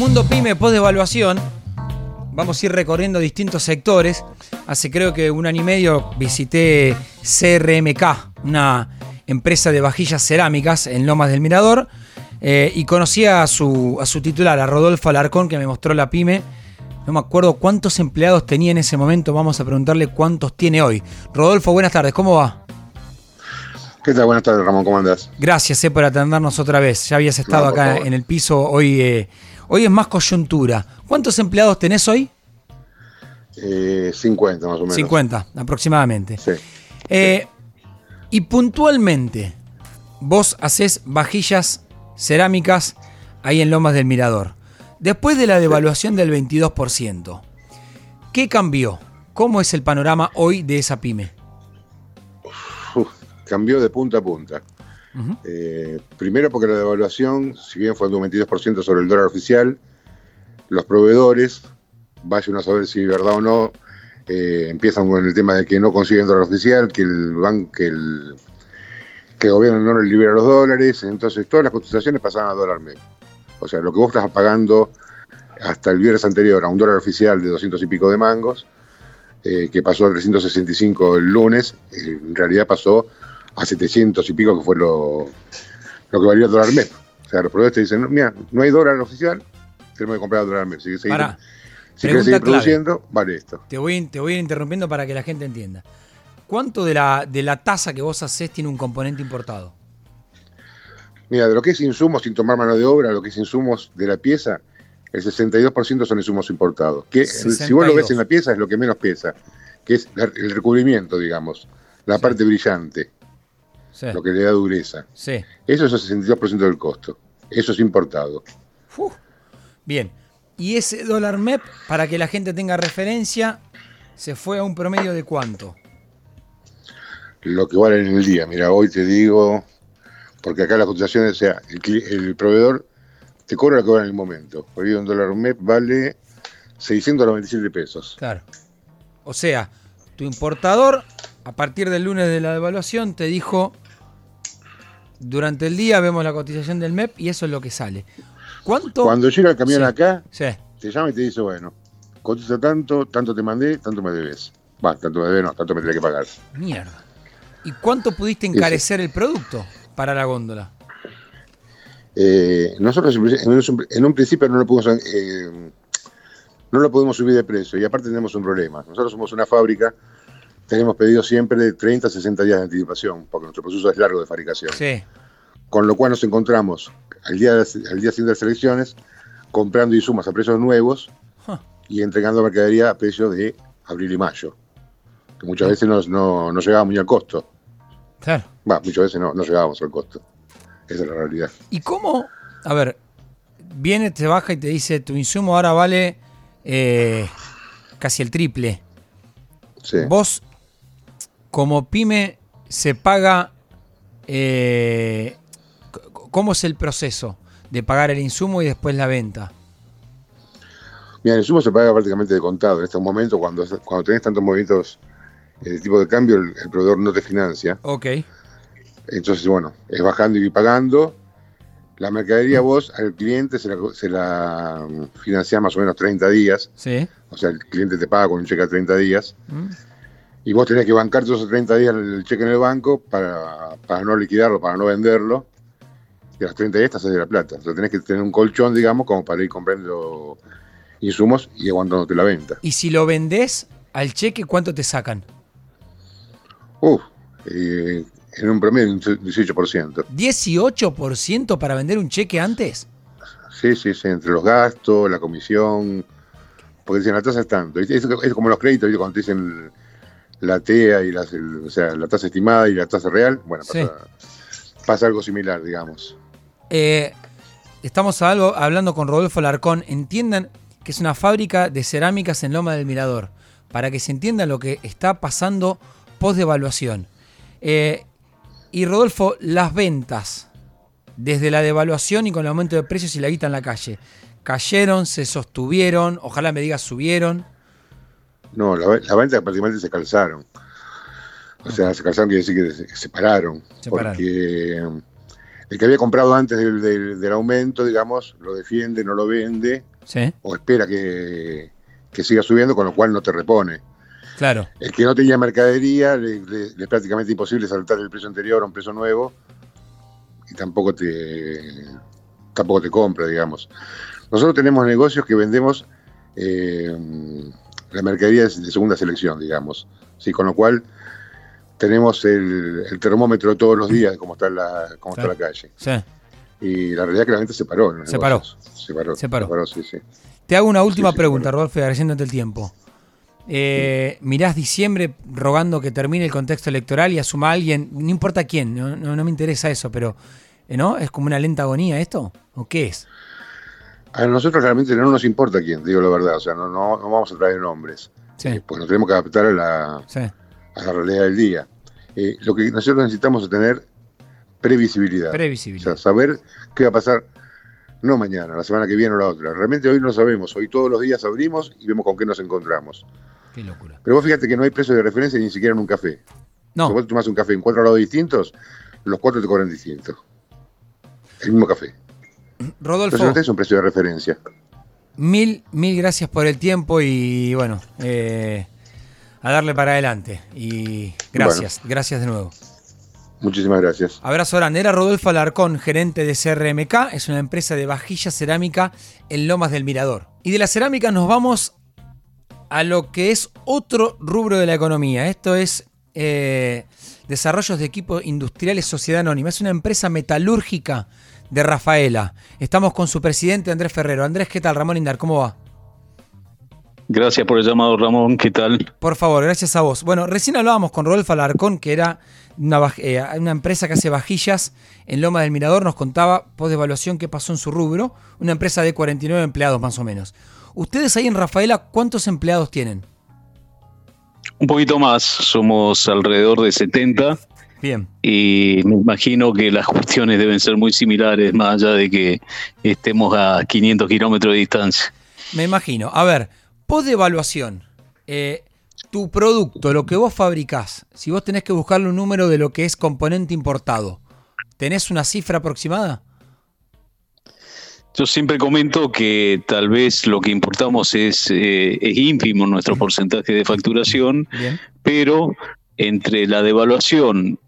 Mundo Pyme post devaluación. Vamos a ir recorriendo distintos sectores. Hace creo que un año y medio visité CRMK, una empresa de vajillas cerámicas en Lomas del Mirador. eh, y conocí a su, a su titular, a Rodolfo Alarcón, que me mostró la pyme. No me acuerdo cuántos empleados tenía en ese momento. Vamos a preguntarle cuántos tiene hoy. Rodolfo, buenas tardes. ¿Cómo va? ¿Qué tal? Buenas tardes, Ramón. ¿Cómo andás? Gracias eh, por atendernos otra vez. Ya habías estado acá en el piso. Hoy, eh, hoy es más coyuntura. ¿Cuántos empleados tenés hoy? Eh, 50 más o menos. 50 aproximadamente. Sí. Eh, y puntualmente, vos haces vajillas cerámicas ahí en Lomas del Mirador. Después de la devaluación del 22%, ¿qué cambió? ¿Cómo es el panorama hoy de esa pyme? Uf, cambió de punta a punta. Eh, primero porque la devaluación, si bien fue de un 22% sobre el dólar oficial, los proveedores, vaya uno a saber si es verdad o no, eh, empiezan con el tema de que no consiguen dólar oficial, que el banco, que el, gobierno no les libera los dólares, entonces todas las cotizaciones pasaban a dólar MEP. O sea, lo que vos estás pagando hasta el viernes anterior a un dólar oficial de 200 y pico de mangos, eh, que pasó a 365 el lunes, en realidad pasó a 700 y pico, que fue lo, lo que valía el dólar MEP. O sea, los proveedores te dicen, no, mira, no hay dólar oficial, tenemos que comprar dólar MEP. Si, querés seguir- si querés seguir produciendo, vale esto. te voy, te voy a ir interrumpiendo para que la gente entienda. ¿Cuánto de la, de la tasa que vos hacés tiene un componente importado? Mira, de lo que es insumos sin tomar mano de obra, lo que es insumos de la pieza, el 62% son insumos importados. Que si vos lo 62. ves en la pieza es lo que menos pesa, que es el recubrimiento, digamos, la Sí. parte brillante, Sí. lo que le da dureza. sí. Eso es el 62% del costo. Eso es importado. Uf. Bien. Y ese dólar MEP, para que la gente tenga referencia, se fue a un promedio de cuánto? Lo que vale en el día. Mira, hoy te digo, porque acá las cotizaciones, o sea, el proveedor te cobra lo que vale en el momento. Hoy un dólar MEP vale 697 pesos. Claro. O sea, tu importador, a partir del lunes de la devaluación, te dijo, durante el día vemos la cotización del MEP y eso es lo que sale. ¿Cuánto? Cuando llega el camión Sí. acá, Sí. te llama y te dice, bueno, cotiza tanto, tanto te mandé, tanto me debes. Va, tanto me debes, no, tanto me tenés que pagar. Mierda. ¿Y cuánto pudiste encarecer el producto para la góndola? Eh, nosotros en un, en un principio no lo pudimos eh, no lo podemos subir de precio y aparte tenemos un problema. Nosotros somos una fábrica, tenemos pedido siempre de 30 a 60 días de anticipación, porque nuestro proceso es largo de fabricación. Sí. Con lo cual nos encontramos al día, de- al día siguiente de las elecciones comprando insumos a precios nuevos Ja. y entregando mercadería a precios de abril y mayo. Que muchas veces no, no, no llegábamos ni al costo. Claro. Va, muchas veces no, no llegábamos al costo. Esa es la realidad. ¿Y cómo? A ver, viene, te baja y te dice, tu insumo ahora vale eh, casi el triple. Sí. Vos, como pyme, se paga... eh, ¿Cómo es el proceso de pagar el insumo y después la venta? Mira, el insumo se paga prácticamente de contado. En estos momentos, cuando, cuando tenés tantos movimientos eh, de tipo de cambio, el, el proveedor no te financia. Ok. Entonces, bueno, es bajando y pagando. La mercadería vos al cliente se la, se la mm, financiás más o menos 30 días. Sí. O sea, el cliente te paga con un cheque a 30 días. ¿Mm? Y vos tenés que bancar todos esos 30 días el cheque en el banco para, para no liquidarlo, para no venderlo. Y a los 30 días estás de la plata. O sea, tenés que tener un colchón, digamos, como para ir comprando insumos y aguantándote la venta. Y si lo vendés al cheque, ¿cuánto te sacan? Uf, eh, en un promedio un 18%. ¿18% para vender un cheque antes? Sí, sí, sí, entre los gastos, la comisión, porque dicen la tasa es tanto. Es, es como los créditos, ¿viste? cuando te dicen la TEA y las, el- o sea, la tasa estimada y la tasa real, bueno, Sí. pasa, algo similar, digamos. Eh, estamos algo, hablando con Rodolfo Larcón. Entiendan que es una fábrica de cerámicas en Loma del Mirador. Para que se entienda lo que está pasando post devaluación. Eh, y Rodolfo, las ventas desde la devaluación y con el aumento de precios y la guita en la calle. ¿Cayeron? ¿Se sostuvieron? Ojalá me digas, subieron. No, la, la prácticamente se calzaron. O sea, se calzaron quiere decir que se, que se pararon. Se pararon. Porque eh, el que había comprado antes del, del- del aumento, digamos, lo defiende, no lo vende. o espera que, siga subiendo, con lo cual no te repone. Claro. El que no tenía mercadería, le, es prácticamente imposible saltar el precio anterior a un precio nuevo y tampoco te, tampoco te compra, digamos. Nosotros tenemos negocios que vendemos eh, la mercadería de segunda selección, digamos. ¿sí? Con lo cual tenemos el, termómetro todos los días de cómo está la, cómo está la calle. Sí. Y la realidad es que la gente se paró. Se paró. se paró. Se paró. sí, sí. Te hago una última pregunta, Rodolfo, agradeciéndote el tiempo. Eh, mirás diciembre rogando que termine el contexto electoral y asuma a alguien, no importa quién, no, me interesa eso, pero eh, ¿no? ¿Es como una lenta agonía esto? ¿O qué es? A nosotros realmente no nos importa quién, digo la verdad, o sea, no, no, vamos a traer nombres. Sí. pues nos tenemos que adaptar a la, a la realidad del día. Eh, lo que nosotros necesitamos es tener previsibilidad. Previsibilidad. O sea, saber qué va a pasar, no mañana, la semana que viene o la otra. Realmente hoy no sabemos. Hoy todos los días abrimos y vemos con qué nos encontramos. Qué locura. Pero vos fíjate que no hay precio de referencia ni siquiera en un café. No. Si vos tomás un café en cuatro lados distintos, los cuatro te cobran distintos. El mismo café. Rodolfo. No es un precio de referencia. Mil, mil gracias por el tiempo y bueno, eh, a darle para adelante. Y gracias, gracias de nuevo. Muchísimas gracias. Abrazo grande. Era Rodolfo Alarcón, gerente de CRMK. Es una empresa de vajilla cerámica en Lomas del Mirador. Y de la cerámica nos vamos a lo que es otro rubro de la economía. Esto es eh, desarrollos de equipos industriales Sociedad Anónima. Es una empresa metalúrgica de Rafaela. Estamos con su presidente Andrés Ferrero. Andrés, ¿qué tal? Ramón Indar, ¿cómo va? Gracias por el llamado, Ramón. ¿Qué tal? Por favor, gracias a vos. Bueno, recién hablábamos con Rodolfo Alarcón, que era una, eh, una, empresa que hace vajillas en Loma del Mirador. Nos contaba, post evaluación, qué pasó en su rubro. Una empresa de 49 empleados, más o menos. Ustedes ahí en Rafaela, ¿cuántos empleados tienen? Un poquito más, somos alrededor de 70. Bien. Y me imagino que las cuestiones deben ser muy similares, más allá de que estemos a 500 kilómetros de distancia. Me imagino. A ver, post evaluación, eh, tu producto, lo que vos fabricás, si vos tenés que buscarle un número de lo que es componente importado, ¿tenés una cifra aproximada? Yo siempre comento que tal vez lo que importamos es, eh, es ínfimo nuestro porcentaje de facturación, pero entre la devaluación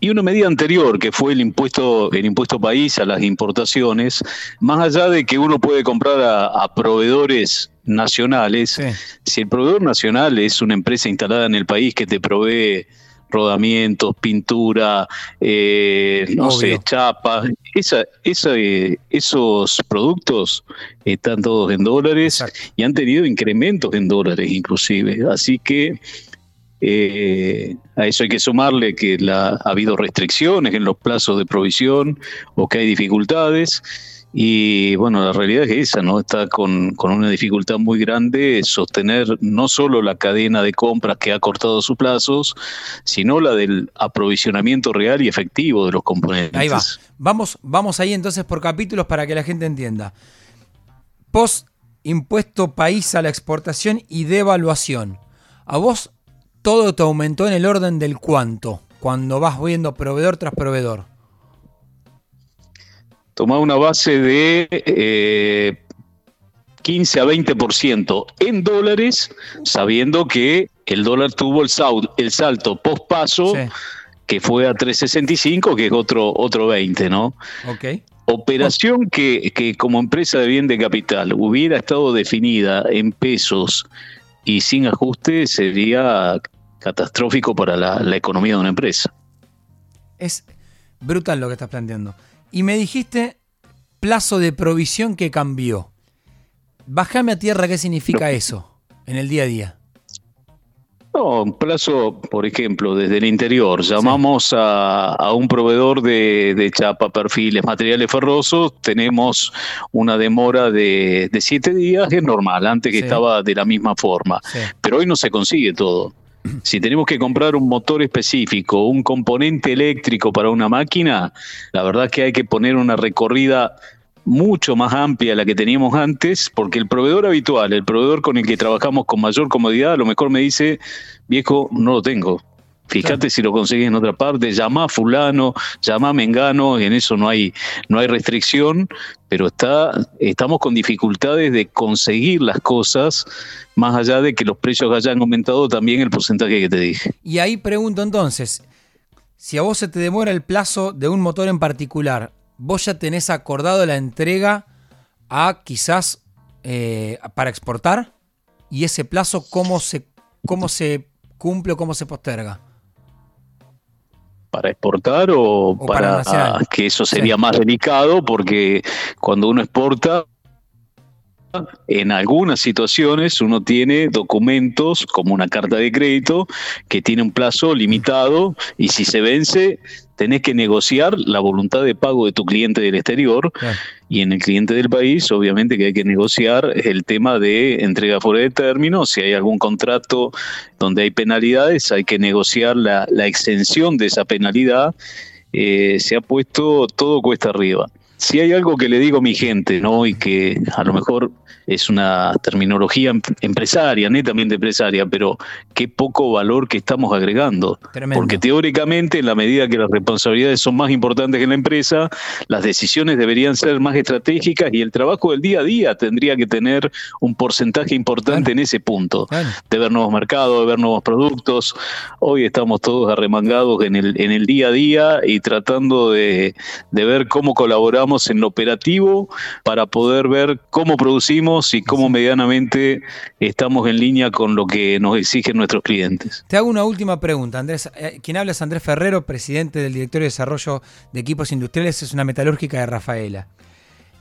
y una medida anterior, que fue el impuesto, el impuesto país a las importaciones, más allá de que uno puede comprar a, proveedores nacionales, si el proveedor nacional es una empresa instalada en el país que te provee rodamientos, pintura, eh, no sé, chapas, esa, esa, eh, esos productos están todos en dólares y han tenido incrementos en dólares inclusive. Así que eh, a eso hay que sumarle que ha habido restricciones en los plazos de provisión o que hay dificultades. Y bueno, la realidad es esa, ¿no? Está con, una dificultad muy grande sostener no solo la cadena de compras que ha cortado sus plazos, sino la del aprovisionamiento real y efectivo de los componentes. Ahí va. Vamos, vamos ahí entonces por capítulos para que la gente entienda. Post impuesto país a la exportación y devaluación. ¿A vos todo te aumentó en el orden del cuánto, cuando vas viendo proveedor tras proveedor. Toma una base de 15 eh, a 20% en dólares, sabiendo que el dólar tuvo el, el salto post paso, que fue a 3.65, que es otro, otro 20, ¿no? Ok. Operación que, que como empresa de bien de capital hubiera estado definida en pesos y sin ajuste sería catastrófico para la, economía de una empresa. Es brutal lo que estás planteando. Y me dijiste plazo de provisión que cambió. Bájame a tierra, ¿qué significa eso en el día a día? No, un plazo, por ejemplo, desde el interior, llamamos a, un proveedor de, chapa, perfiles, materiales ferrosos, tenemos una demora de, siete días, que es normal, antes que estaba de la misma forma, pero hoy no se consigue todo. Si tenemos que comprar un motor específico, un componente eléctrico para una máquina, la verdad es que hay que poner una recorrida mucho más amplia la que teníamos antes, porque el proveedor habitual, el proveedor con el que trabajamos con mayor comodidad, a lo mejor me dice, viejo, no lo tengo. Fíjate si lo consigues en otra parte, llama a fulano, llama a mengano, en eso no hay, no hay restricción, pero está, estamos con dificultades de conseguir las cosas, más allá de que los precios hayan aumentado también el porcentaje que te dije. Y ahí pregunto entonces, si a vos se te demora el plazo de un motor en particular, ¿vos ya tenés acordado la entrega a quizás eh, para exportar? ¿Y ese plazo cómo se, cómo se cumple o cómo se posterga? para exportar o, para, que eso sería más delicado porque cuando uno exporta en algunas situaciones uno tiene documentos como una carta de crédito que tiene un plazo limitado y si se vence tenés que negociar la voluntad de pago de tu cliente del exterior y en el cliente del país obviamente que hay que negociar el tema de entrega fuera de término, si hay algún contrato donde hay penalidades hay que negociar la, extensión de esa penalidad, eh, se ha puesto todo cuesta arriba. Si hay algo que le digo a mi gente, ¿no? Y que a lo mejor es una terminología em, empresaria, netamente empresaria, pero qué poco valor que estamos agregando. Porque teóricamente, en la medida que las responsabilidades son más importantes que en la empresa, las decisiones deberían ser más estratégicas y el trabajo del día a día tendría que tener un porcentaje importante en ese punto, de ver nuevos mercados, de ver nuevos productos. Hoy estamos todos arremangados en el, en el día a día y tratando de, de ver cómo colaboramos en lo operativo para poder ver cómo producimos y cómo medianamente estamos en línea con lo que nos exigen nuestros clientes. Te hago una última pregunta, Andrés. Eh, quien habla es Andrés Ferrero, presidente del Directorio de Desarrollo de Equipos Industriales, es una metalúrgica de Rafaela.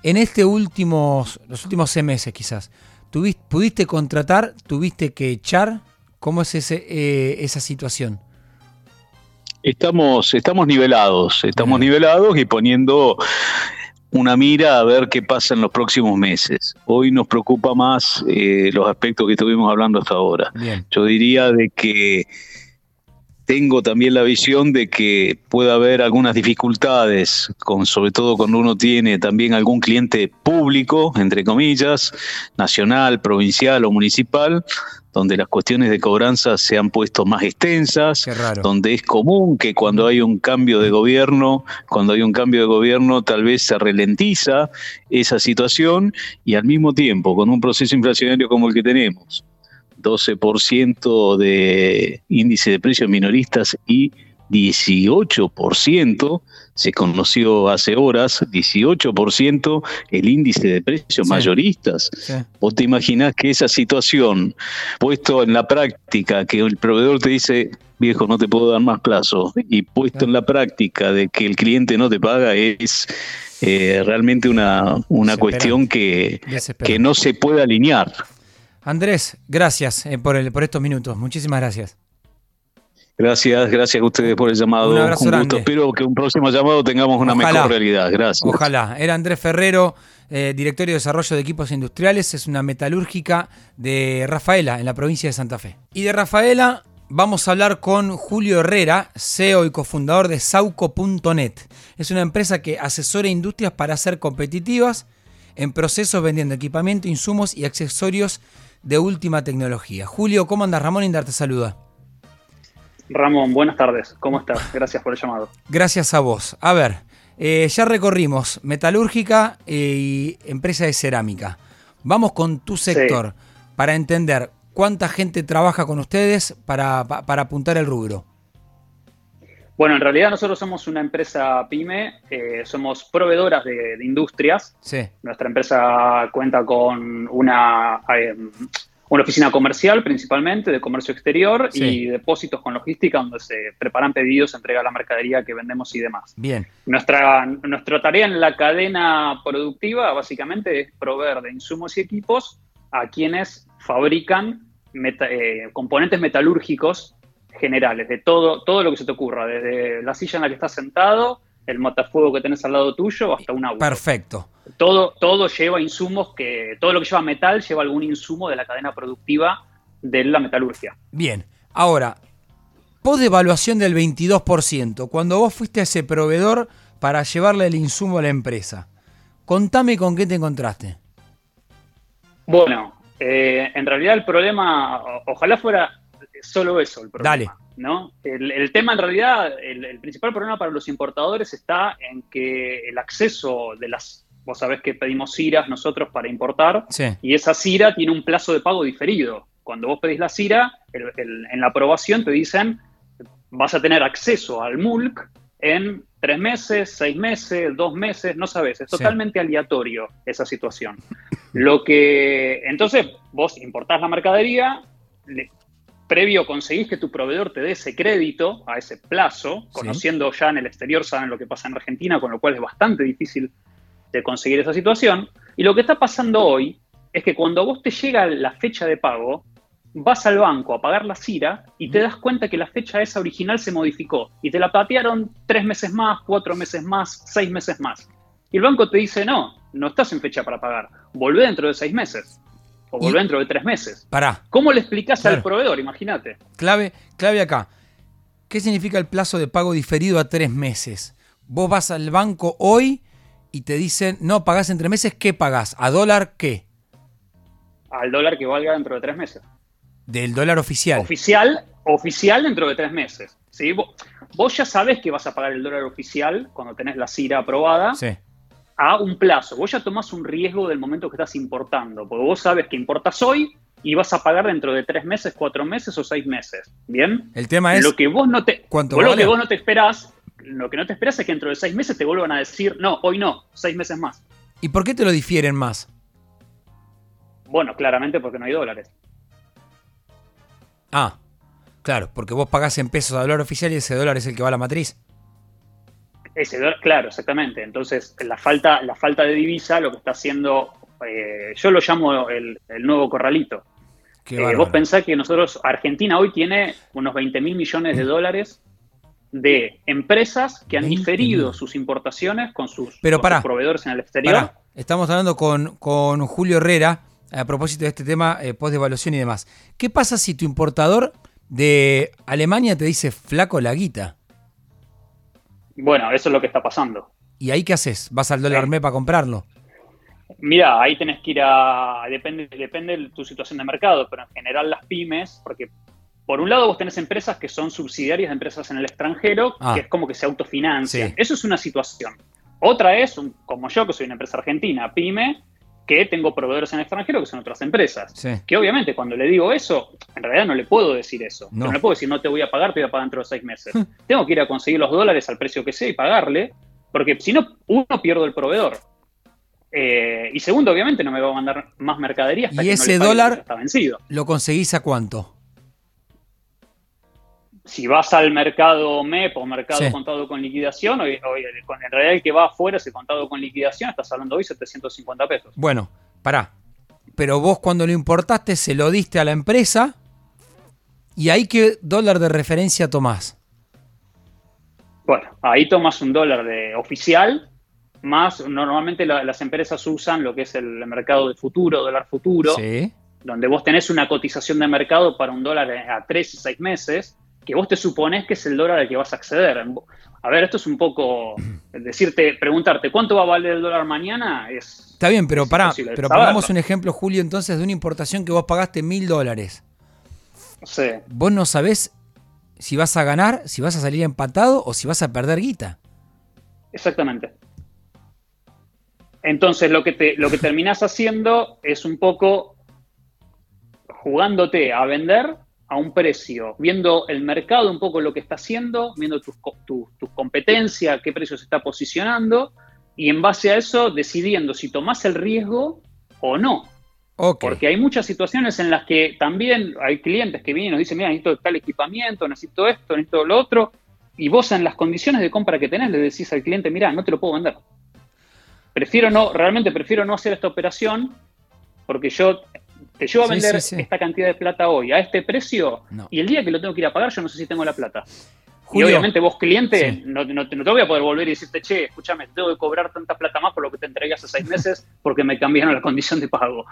En este últimos, los últimos seis meses quizás, ¿tuviste, ¿pudiste contratar, tuviste que echar? ¿Cómo es ese, eh, esa situación? Estamos, estamos nivelados, estamos nivelados y poniendo una mira a ver qué pasa en los próximos meses. Hoy nos preocupa más eh, los aspectos que estuvimos hablando hasta ahora. Yo diría de que tengo también la visión de que puede haber algunas dificultades, con, sobre todo cuando uno tiene también algún cliente público, entre comillas, nacional, provincial o municipal, donde las cuestiones de cobranza se han puesto más extensas, donde es común que cuando hay un cambio de gobierno, cuando hay un cambio de gobierno tal vez se ralentiza esa situación y al mismo tiempo con un proceso inflacionario como el que tenemos, 12% de índice de precios minoristas y 18%, se conoció hace horas, 18% el índice de precios mayoristas. ¿Vos te imaginás que esa situación, puesto en la práctica, que el proveedor te dice, viejo, no te puedo dar más plazo, y puesto en la práctica de que el cliente no te paga, es eh, realmente una, una cuestión que, que no se puede alinear. Andrés, gracias eh, por, el, por estos minutos. Muchísimas gracias. Gracias, gracias a ustedes por el llamado. Un abrazo un gusto. Espero que un próximo llamado tengamos una mejor realidad. Gracias. Ojalá. Era Andrés Ferrero, eh, directorio de desarrollo de equipos industriales. Es una metalúrgica de Rafaela, en la provincia de Santa Fe. Y de Rafaela vamos a hablar con Julio Herrera, CEO y cofundador de Sauco.net. Es una empresa que asesora industrias para ser competitivas en procesos vendiendo equipamiento, insumos y accesorios de última tecnología. Julio, ¿cómo andas? Ramón Indar te saluda. Ramón, buenas tardes. ¿Cómo estás? Gracias por el llamado. Gracias a vos. A ver, eh, ya recorrimos metalúrgica eh, y empresa de cerámica. Vamos con tu sector para entender cuánta gente trabaja con ustedes para, apuntar el rubro. Bueno, en realidad nosotros somos una empresa pyme, eh, somos proveedoras de, industrias. Sí. Nuestra empresa cuenta con una, una oficina comercial principalmente, de comercio exterior y depósitos con logística donde se preparan pedidos, se entrega la mercadería que vendemos y demás. Bien. Nuestra, nuestra tarea en la cadena productiva básicamente es proveer de insumos y equipos a quienes fabrican eh, componentes metalúrgicos generales, de todo, todo lo que se te ocurra, desde la silla en la que estás sentado, el matafuego que tenés al lado tuyo, hasta un agua. Perfecto. Todo, todo lleva insumos que, todo lo que lleva metal lleva algún insumo de la cadena productiva de la metalurgia. Bien, ahora, de evaluación del 22%, cuando vos fuiste a ese proveedor para llevarle el insumo a la empresa, contame con qué te encontraste. Bueno, eh, en realidad el problema, ojalá fuera solo eso el problema. Dale. ¿No? El, tema en realidad, el, principal problema para los importadores está en que el acceso de las vos sabés que pedimos CIRAs nosotros para importar y esa CIRA tiene un plazo de pago diferido. Cuando vos pedís la CIRA, en la aprobación te dicen vas a tener acceso al MULC en tres meses, seis meses, dos meses, no sabes, es totalmente aleatorio esa situación. Lo que, entonces, vos importás la mercadería, previo conseguís que tu proveedor te dé ese crédito a ese plazo, conociendo ya en el exterior, saben lo que pasa en Argentina, con lo cual es bastante difícil de conseguir esa situación. Y lo que está pasando hoy es que cuando vos te llega la fecha de pago, vas al banco a pagar la CIRA y te das cuenta que la fecha esa original se modificó y te la patearon tres meses más, cuatro meses más, seis meses más. Y el banco te dice, no, no estás en fecha para pagar, volvé dentro de seis meses. O volvé dentro de tres meses. Pará. ¿Cómo le explicas al proveedor? Imagínate. Clave, clave acá. ¿Qué significa el plazo de pago diferido a tres meses? Vos vas al banco hoy y te dicen, no, pagás en tres meses, ¿qué pagás? ¿A dólar qué? Al dólar que valga dentro de tres meses. Del dólar oficial. Oficial, oficial dentro de tres meses. ¿sí? Vos, ya sabés que vas a pagar el dólar oficial cuando tenés la CIRA aprobada a un plazo. Vos ya tomás un riesgo del momento que estás importando, porque vos sabes que importas hoy y vas a pagar dentro de tres meses, cuatro meses o seis meses. ¿Bien? El tema es. Lo que vos no te, lo que vos no te esperás, lo que no te esperás es que dentro de seis meses te vuelvan a decir, no, hoy no, seis meses más. ¿Y por qué te lo difieren más? Bueno, claramente porque no hay dólares. Ah, claro, porque vos pagás en pesos a dólar oficial y ese dólar es el que va a la matriz. Ese claro, exactamente. Entonces, la falta, la falta de divisa lo que está haciendo, eh, yo lo llamo el, nuevo corralito. Eh, vos pensás que nosotros, Argentina hoy tiene unos 20 mil millones de dólares de empresas que han diferido sus importaciones con sus, Pero proveedores en el exterior. Estamos hablando con, con Julio Herrera, a propósito de este tema eh, post-devaluación y demás. ¿Qué pasa si tu importador de Alemania te dice flaco la guita? Bueno, eso es lo que está pasando. ¿Y ahí qué haces? ¿Vas al dólar MEP para comprarlo? Mira, ahí tenés que ir a. Depende, depende de tu situación de mercado, pero en general las pymes, porque por un lado vos tenés empresas que son subsidiarias de empresas en el extranjero, ah. que es como que se autofinancian. Eso es una situación. Otra es, como yo, que soy una empresa argentina, pyme, que tengo proveedores en el extranjero que son otras empresas. Que obviamente cuando le digo eso, en realidad no le puedo decir eso. No. le puedo decir no te voy a pagar, te voy a pagar dentro de seis meses. tengo que ir a conseguir los dólares al precio que sea y pagarle, porque si no, uno pierdo el proveedor. Eh, y segundo, obviamente no me va a mandar más mercadería hasta ¿Y ese dólar está vencido. ¿Lo conseguís a cuánto? Si vas al mercado MEP o mercado contado con liquidación, hoy, en realidad el que va afuera ese contado con liquidación, estás hablando hoy 750 pesos. Bueno, pará. Pero vos cuando lo importaste se lo diste a la empresa y ahí qué dólar de referencia tomás. Bueno, ahí tomas un dólar de oficial, más normalmente las empresas usan lo que es el mercado de futuro, dólar futuro, donde vos tenés una cotización de mercado para un dólar a tres y seis meses que vos te supones que es el dólar al que vas a acceder. A ver, esto es un poco decirte, preguntarte cuánto va a valer el dólar mañana es. Está bien, pero pará, pero pongamos un ejemplo, Julio, entonces de una importación que vos pagaste mil dólares. Sí. Vos no sabés si vas a ganar, si vas a salir empatado o si vas a perder guita. Exactamente. Entonces lo que te, lo que terminás haciendo es un poco jugándote a vender a un precio, viendo el mercado un poco lo que está haciendo, viendo tus tu, tu competencia, qué precio se está posicionando, y en base a eso decidiendo si tomás el riesgo o no. Porque hay muchas situaciones en las que también hay clientes que vienen y nos dicen, mira, necesito tal equipamiento, necesito esto, necesito lo otro, y vos en las condiciones de compra que tenés le decís al cliente, mira, no te lo puedo vender. Prefiero no, realmente prefiero no hacer esta operación porque yo te llevo a vender esta cantidad de plata hoy a este precio y el día que lo tengo que ir a pagar yo no sé si tengo la plata. y obviamente vos cliente no, te voy a poder volver y decirte, che, escúchame, tengo que cobrar tanta plata más por lo que te entregué hace seis meses porque me cambiaron la condición de pago.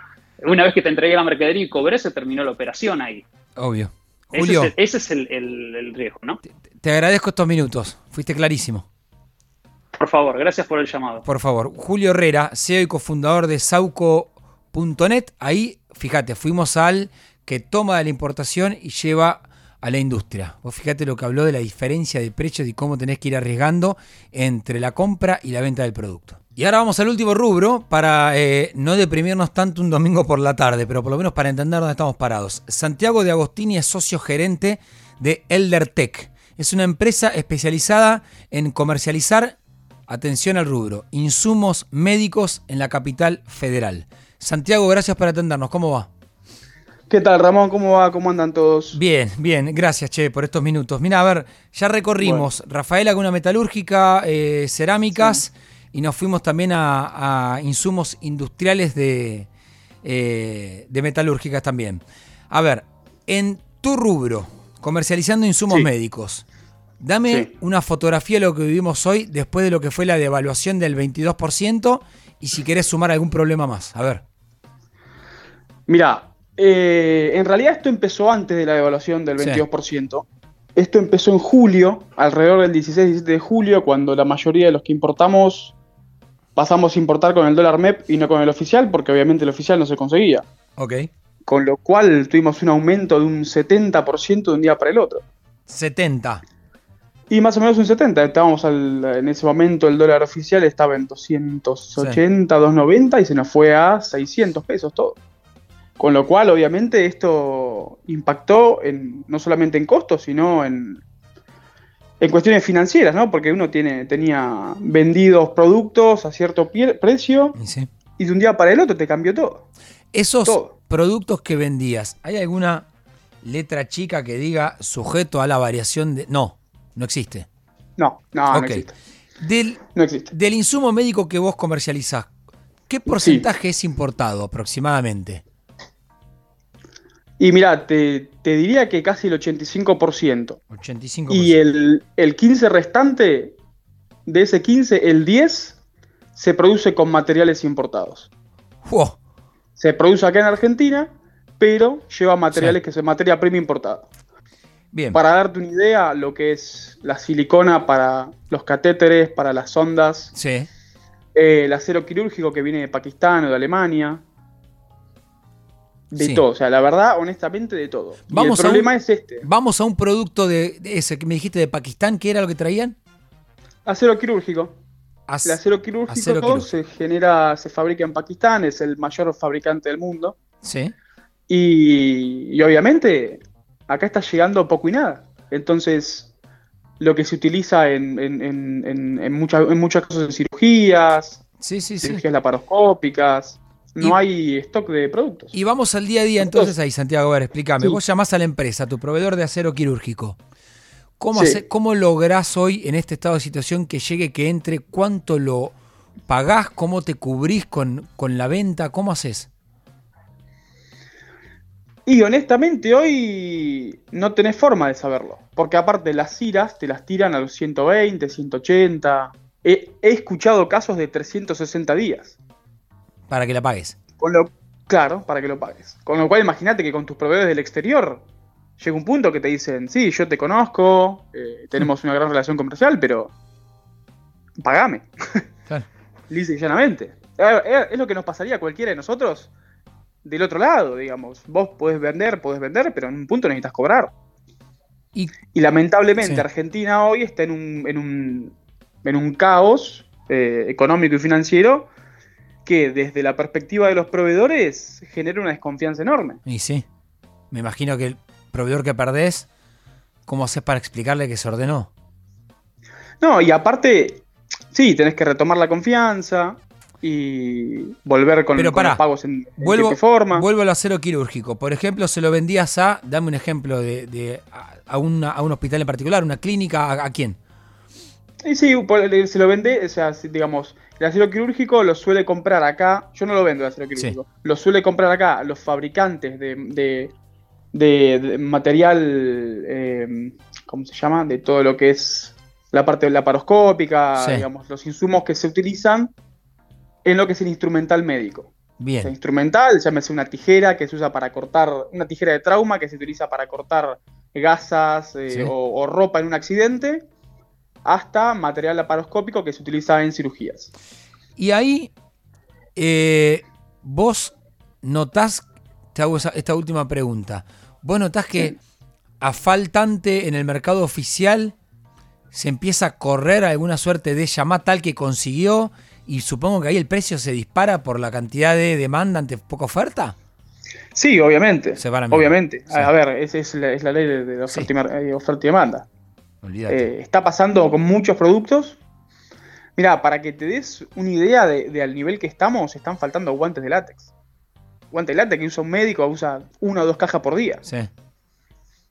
Una vez que te entregué la mercadería y cobré, se terminó la operación ahí. Obvio. Julio, ese es, el, riesgo, ¿no? te agradezco estos minutos, fuiste clarísimo. Por favor, gracias por el llamado. Por favor, Julio Herrera, CEO y cofundador de Sauco.net, ahí fíjate, fuimos al que toma de la importación y lleva a la industria. Vos fíjate lo que habló de la diferencia de precios y cómo tenés que ir arriesgando entre la compra y la venta del producto. Y ahora vamos al último rubro para eh, no deprimirnos tanto un domingo por la tarde, pero por lo menos para entender dónde estamos parados. Santiago de Agostini es socio gerente de ElderTech. Es una empresa especializada en comercializar, atención al rubro, insumos médicos en la capital federal. Santiago, gracias por atendernos. ¿Cómo va? ¿Qué tal, Ramón? ¿Cómo va? ¿Cómo andan todos? Bien, bien. Gracias, Che, por estos minutos. Mira, a ver, ya recorrimos Rafaela con una metalúrgica, eh, cerámicas y nos fuimos también a, insumos industriales de, eh, de metalúrgicas también. A ver, en tu rubro, comercializando insumos médicos, dame una fotografía de lo que vivimos hoy después de lo que fue la devaluación del 22% y si querés sumar algún problema más. A ver. Mira, eh, en realidad esto empezó antes de la devaluación del 22%. Esto empezó en julio, alrededor del 16-17 de julio, cuando la mayoría de los que importamos pasamos a importar con el dólar MEP y no con el oficial, porque obviamente el oficial no se conseguía. Ok. Con lo cual tuvimos un aumento de un 70% de un día para el otro. 70. Y más o menos un 70. Estábamos en ese momento, el dólar oficial estaba en 280, 290 y se nos fue a 600 pesos todo. Con lo cual, obviamente, esto impactó en, no solamente en costos, sino en, en cuestiones financieras, ¿no? Porque uno tiene, tenía vendidos productos a cierto precio y de un día para el otro te cambió todo. Esos productos que vendías, ¿hay alguna letra chica que diga sujeto a la variación de... No, no existe. No, no, no existe. Del, no existe. Del insumo médico que vos comercializás, ¿qué porcentaje es importado aproximadamente? Y mira, te, diría que casi el 85%. 85%. Y el, el 15 restante, de ese 15, el 10 se produce con materiales importados. Se produce acá en Argentina, pero lleva materiales que son materia prima importada. Bien. Para darte una idea, lo que es la silicona para los catéteres, para las ondas. Sí. Eh, el acero quirúrgico que viene de Pakistán o de Alemania. De todo, o sea, la verdad, honestamente, de todo. Vamos el problema es este. Vamos a un producto de, ese que me dijiste de Pakistán, ¿qué era lo que traían? Acero quirúrgico. el acero quirúrgico, se genera, se fabrica en Pakistán, es el mayor fabricante del mundo. Sí. Y, obviamente, acá está llegando poco y nada. Entonces, lo que se utiliza en, en, muchas, en muchas cosas en cirugías, sí, sí, cirugías laparoscópicas, no hay stock de productos. Y vamos al día a día entonces ahí, Santiago. A ver, explícame. Vos llamás a la empresa, a tu proveedor de acero quirúrgico. ¿Cómo, ¿Cómo lográs hoy en este estado de situación que llegue, que entre? ¿Cuánto lo pagás? ¿Cómo te cubrís con, con la venta? ¿Cómo haces? Y honestamente hoy no tenés forma de saberlo. Porque aparte las iras te las tiran a los 120, 180. he escuchado casos de 360 días. Para que la pagues. Con lo, claro, para que lo pagues. Con lo cual, imagínate que con tus proveedores del exterior llega un punto que te dicen, sí, yo te conozco, eh, tenemos una gran relación comercial, pero pagame. Claro. Lisa y llanamente. Es lo que nos pasaría a cualquiera de nosotros del otro lado, digamos. Vos podés vender, podés vender, pero en un punto necesitas cobrar. Y, lamentablemente Argentina hoy está en un, en un, en un caos eh, económico y financiero que desde la perspectiva de los proveedores genera una desconfianza enorme. Y sí, me imagino que el proveedor que perdés, ¿cómo haces para explicarle que se ordenó? No, y aparte, sí, tenés que retomar la confianza y volver con, los pagos en, vuelvo, forma. Vuelvo al acero quirúrgico. Por ejemplo, se lo vendías a, dame un ejemplo de, a, un hospital en particular, una clínica, ¿a, quién? Sí, sí, se lo vende, o sea, digamos, el acero quirúrgico lo suele comprar acá. Yo no lo vendo el acero quirúrgico. Lo suele comprar acá los fabricantes de, de, material. Eh, ¿Cómo se llama? De todo lo que es la parte laparoscópica, digamos, los insumos que se utilizan en lo que es el instrumental médico. Bien. El instrumental, llámese una tijera que se usa para cortar, una tijera de trauma que se utiliza para cortar gasas eh, o, ropa en un accidente hasta material laparoscópico que se utiliza en cirugías. Y ahí eh, vos notás, te hago esta última pregunta, vos notás que a faltante en el mercado oficial se empieza a correr alguna suerte de llamada tal que consiguió y supongo que ahí el precio se dispara por la cantidad de demanda ante poca oferta. Sí, obviamente. obviamente. A ver, esa es la, ley de, oferta, y, demanda. Eh, está pasando con muchos productos. Mira, para que te des una idea de, al nivel que estamos, están faltando guantes de látex. Guantes de látex que usa un médico, usa una o dos cajas por día. Sí.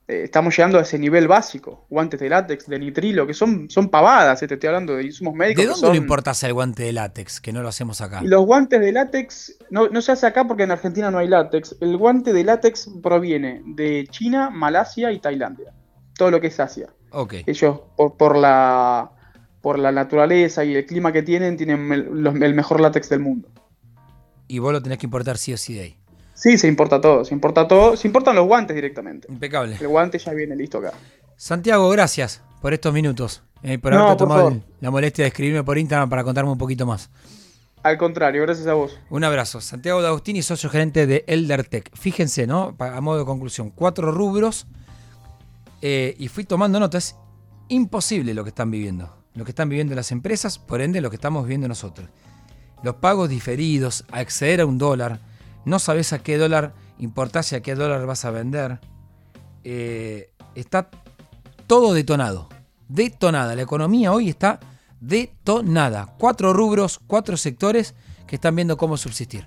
Eh, estamos llegando a ese nivel básico. Guantes de látex, de nitrilo, que son, son pavadas, eh, te estoy hablando de insumos médicos. ¿De dónde lo importa el guante de látex? Que no lo hacemos acá. Los guantes de látex no, no se hace acá porque en Argentina no hay látex. El guante de látex proviene de China, Malasia y Tailandia. Todo lo que es Asia. Okay. Ellos, por, la, por la naturaleza y el clima que tienen, tienen el, el mejor látex del mundo. Y vos lo tenés que importar sí o sí de ahí. Sí, se importa todo, se importa todo, se importan los guantes directamente. Impecable. El guante ya viene listo acá. Santiago, gracias por estos minutos, eh, por haberte tomado la molestia de escribirme por Instagram para contarme un poquito más. Al contrario, gracias a vos. Un abrazo. Santiago D'Agostini, socio gerente de ElderTech. Fíjense, ¿no? A modo de conclusión, cuatro rubros eh, y fui tomando notas. Imposible lo que están viviendo. Lo que están viviendo las empresas, por ende lo que estamos viviendo nosotros. Los pagos diferidos, a acceder a un dólar, no sabes a qué dólar importás y a qué dólar vas a vender. Eh, está todo detonado. Detonada. La economía hoy está detonada. Cuatro rubros, cuatro sectores que están viendo cómo subsistir.